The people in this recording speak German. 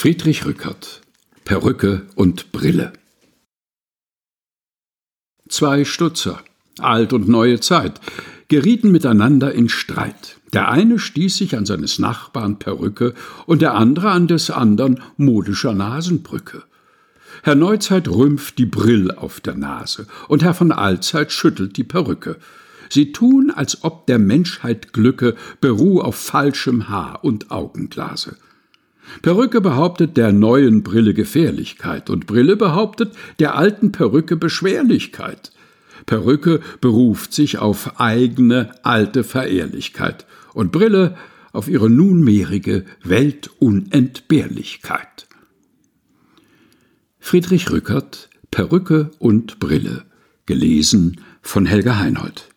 Friedrich Rückert Perücke und Brille Zwei Stutzer, alt und neue Zeit, gerieten miteinander in Streit. Der eine stieß sich an seines Nachbarn Perücke und der andere an des andern modischer Nasenbrücke. Herr Neuzeit rümpft die Brill auf der Nase und Herr von Allzeit schüttelt die Perücke. Sie tun, als ob der Menschheit Glücke beruh auf falschem Haar und Augenglase. Perücke behauptet der neuen Brille Gefährlichkeit und Brille behauptet der alten Perücke Beschwerlichkeit. Perücke beruft sich auf eigene alte Verehrlichkeit und Brille auf ihre nunmehrige Weltunentbehrlichkeit. Friedrich Rückert Perücke und Brille gelesen von Helga Heinold